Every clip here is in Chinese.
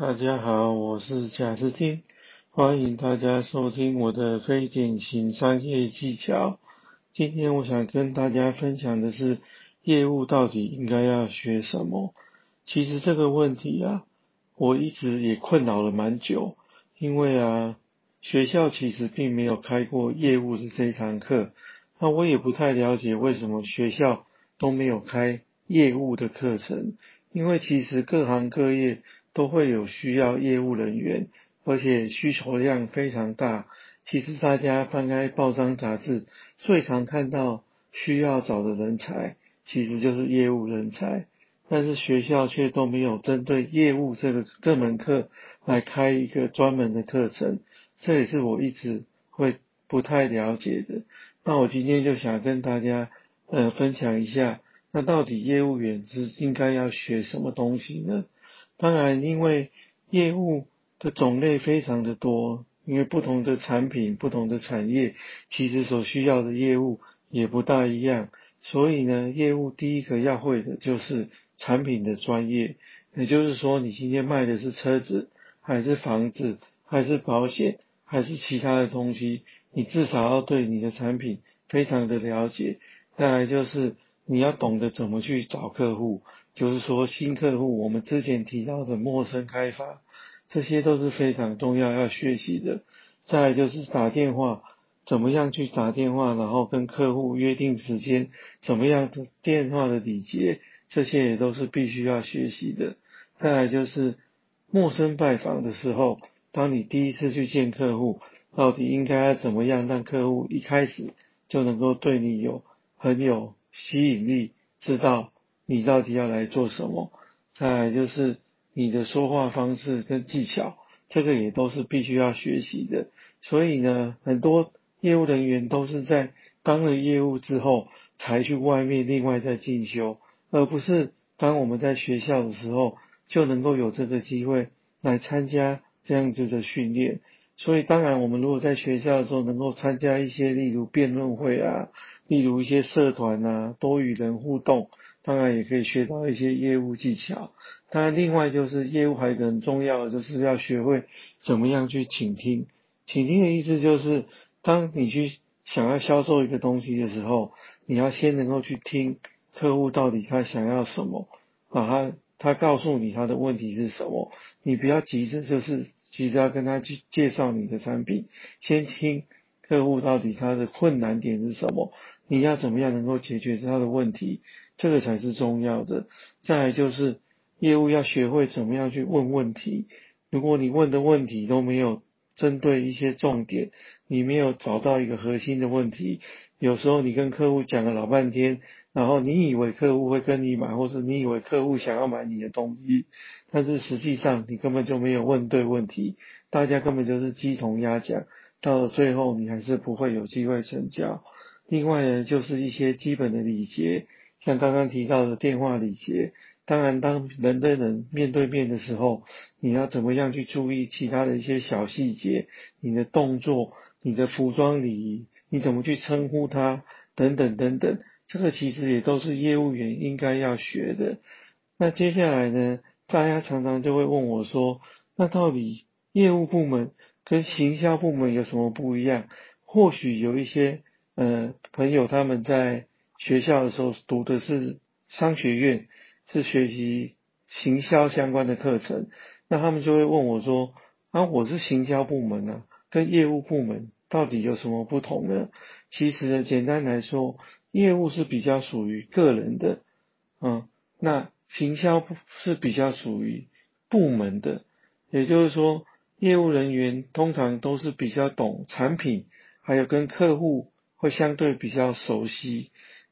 大家好，我是贾斯汀，欢迎大家收听我的非典型商业技巧。今天我想跟大家分享的是，业务到底应该要学什么？其实这个问题啊，我一直也困扰了蛮久，因为啊，学校其实并没有开过业务的这一堂课，那我也不太了解为什么学校都没有开业务的课程，因为其实各行各业。都会有需要业务人员，而且需求量非常大。其实大家翻开报章杂志，最常看到需要找的人才，其实就是业务人才。但是学校却都没有针对业务这个这门课来开一个专门的课程，这也是我一直会不太了解的。那我今天就想跟大家呃分享一下，那到底业务员是应该要学什么东西呢？当然，因为业务的种类非常的多，因为不同的产品、不同的产业，其实所需要的业务也不大一样。所以呢，业务第一个要会的就是产品的专业，也就是说，你今天卖的是车子，还是房子，还是保险，还是其他的东西，你至少要对你的产品非常的了解。再来就是你要懂得怎么去找客户。就是说，新客户，我们之前提到的陌生开发，这些都是非常重要要学习的。再来就是打电话，怎么样去打电话，然后跟客户约定时间，怎么样的电话的礼节，这些也都是必须要学习的。再来就是陌生拜访的时候，当你第一次去见客户，到底应该要怎么样让客户一开始就能够对你有很有吸引力，知道。你到底要来做什么？再来就是你的说话方式跟技巧，这个也都是必须要学习的。所以呢，很多业务人员都是在当了业务之后，才去外面另外再进修，而不是当我们在学校的时候就能够有这个机会来参加这样子的训练。所以当然，我们如果在学校的时候能够参加一些，例如辩论会啊，例如一些社团啊，多与人互动。当然也可以学到一些业务技巧，当然另外就是业务还有一个很重要的，就是要学会怎么样去倾听。倾听的意思就是，当你去想要销售一个东西的时候，你要先能够去听客户到底他想要什么，啊他他告诉你他的问题是什么，你不要急着就是急着要跟他去介绍你的产品，先听客户到底他的困难点是什么，你要怎么样能够解决他的问题。这个才是重要的。再来就是业务要学会怎么样去问问题。如果你问的问题都没有针对一些重点，你没有找到一个核心的问题，有时候你跟客户讲了老半天，然后你以为客户会跟你买，或是你以为客户想要买你的东西，但是实际上你根本就没有问对问题，大家根本就是鸡同鸭讲，到了最后你还是不会有机会成交。另外呢，就是一些基本的礼节。像刚刚提到的电话礼节，当然，当人跟人面对面的时候，你要怎么样去注意其他的一些小细节？你的动作、你的服装礼仪，你怎么去称呼他？等等等等，这个其实也都是业务员应该要学的。那接下来呢，大家常常就会问我说，那到底业务部门跟行销部门有什么不一样？或许有一些呃朋友他们在。学校的时候读的是商学院，是学习行销相关的课程，那他们就会问我说：“啊，我是行销部门啊，跟业务部门到底有什么不同呢？”其实呢，简单来说，业务是比较属于个人的，嗯，那行销是比较属于部门的，也就是说，业务人员通常都是比较懂产品，还有跟客户会相对比较熟悉。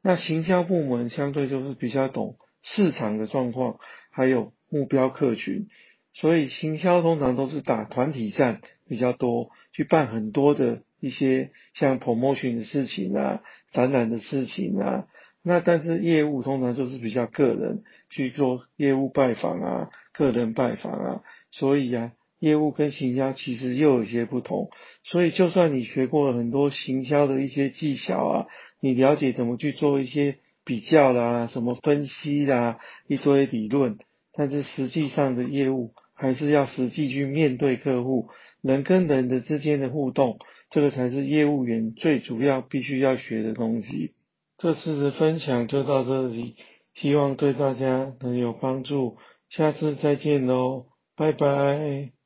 那行销部门相对就是比较懂市场的状况，还有目标客群，所以行销通常都是打团体战比较多，去办很多的一些像 promotion 的事情啊、展览的事情啊。那但是业务通常就是比较个人去做业务拜访啊、个人拜访啊，所以啊。业务跟行销其实又有些不同，所以就算你学过了很多行销的一些技巧啊，你了解怎么去做一些比较啦、什么分析啦、一堆理论，但是实际上的业务还是要实际去面对客户，人跟人的之间的互动，这个才是业务员最主要必须要学的东西。这次的分享就到这里，希望对大家能有帮助，下次再见喽，拜拜。